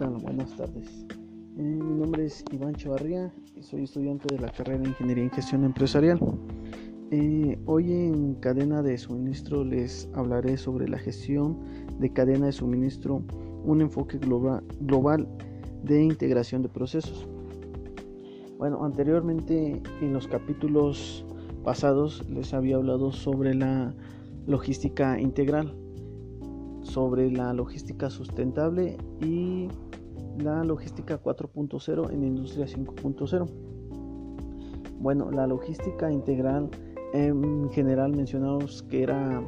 tardes. Eh, mi nombre es Iván Chavarría y soy estudiante de la carrera de Ingeniería en Gestión Empresarial. Eh, hoy en cadena de suministro les hablaré sobre la gestión de cadena de suministro, un enfoque global, global de integración de procesos. Bueno, anteriormente en los capítulos pasados les había hablado sobre la logística integral sobre la logística sustentable y la logística 4.0 en industria 5.0. Bueno, la logística integral en general mencionamos que era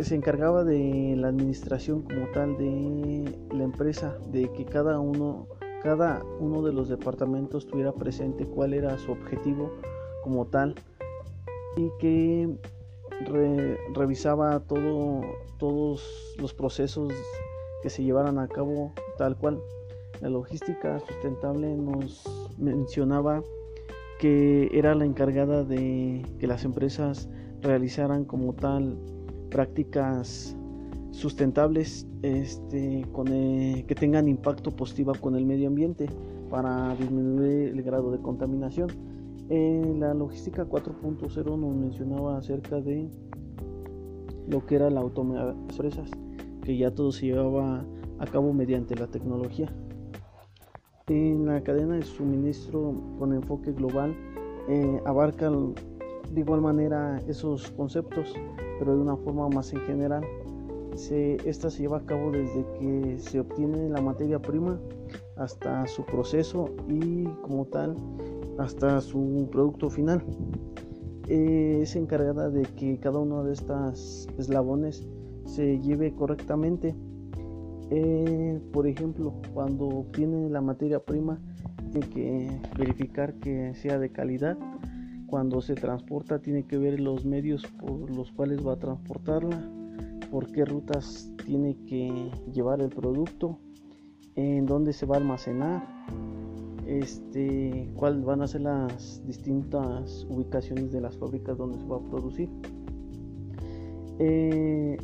se encargaba de la administración como tal de la empresa, de que cada uno cada uno de los departamentos tuviera presente cuál era su objetivo como tal y que revisaba todo, todos los procesos que se llevaran a cabo tal cual. La logística sustentable nos mencionaba que era la encargada de que las empresas realizaran como tal prácticas sustentables este, con que tengan impacto positivo con el medio ambiente para disminuir el grado de contaminación en la logística 4.0 nos mencionaba acerca de lo que era la autonomía de empresas, que ya todo se llevaba a cabo mediante la tecnología. En la cadena de suministro con enfoque global eh, abarca de igual manera esos conceptos, pero de una forma más en general. Esta se lleva a cabo desde que se obtiene la materia prima hasta su proceso y como tal hasta su producto final. Eh, es encargada de que cada uno de estos eslabones se lleve correctamente. Eh, por ejemplo, cuando obtiene la materia prima, tiene que verificar que sea de calidad. Cuando se transporta, tiene que ver los medios por los cuales va a transportarla, por qué rutas tiene que llevar el producto, en dónde se va a almacenar, este, cuáles van a ser las distintas ubicaciones de las fábricas donde se va a producir. Eh,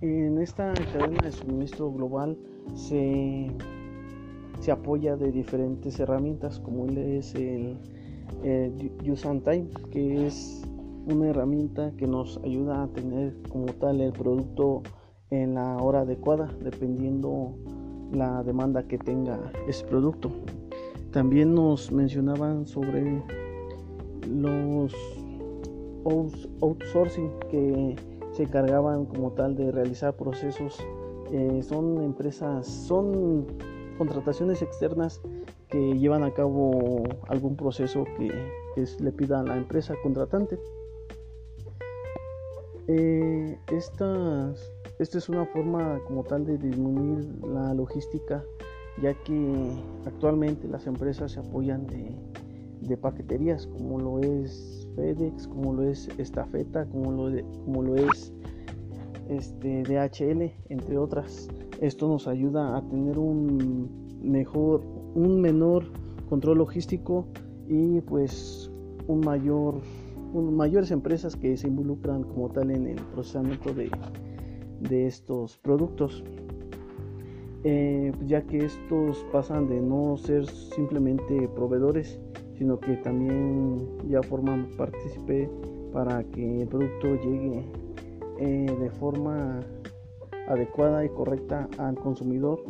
en esta cadena de suministro global se, se apoya de diferentes herramientas como es el, el Use and Time, que es una herramienta que nos ayuda a tener como tal el producto en la hora adecuada, dependiendo la demanda que tenga ese producto. También nos mencionaban sobre los outsourcing que se encargaban como tal de realizar procesos. Eh, son empresas, son contrataciones externas que llevan a cabo algún proceso que, le pida a la empresa contratante. Eh, estas esta es una forma como tal de disminuir la logística, ya que actualmente las empresas se apoyan de, paqueterías, como lo es FedEx, como lo es Estafeta, como lo, como lo es este, DHL, entre otras. Esto nos ayuda a tener un mejor, un menor control logístico y pues un mayor, mayores empresas que se involucran como tal en el procesamiento de, de estos productos. Eh, ya que estos pasan de no ser simplemente proveedores, sino que también ya forman partícipe para que el producto llegue eh, de forma adecuada y correcta al consumidor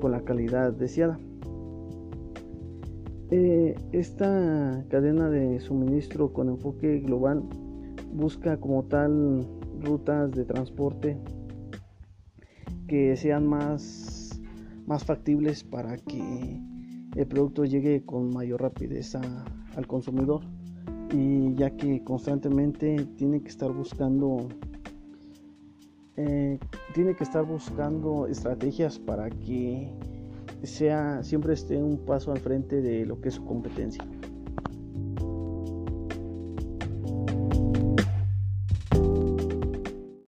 con la calidad deseada. Eh, esta cadena de suministro con enfoque global busca como tal rutas de transporte que sean más, más factibles para que el producto llegue con mayor rapidez al consumidor. Y ya que constantemente tiene que estar buscando eh, tiene que estar buscando estrategias para que sea siempre esté un paso al frente de lo que es su competencia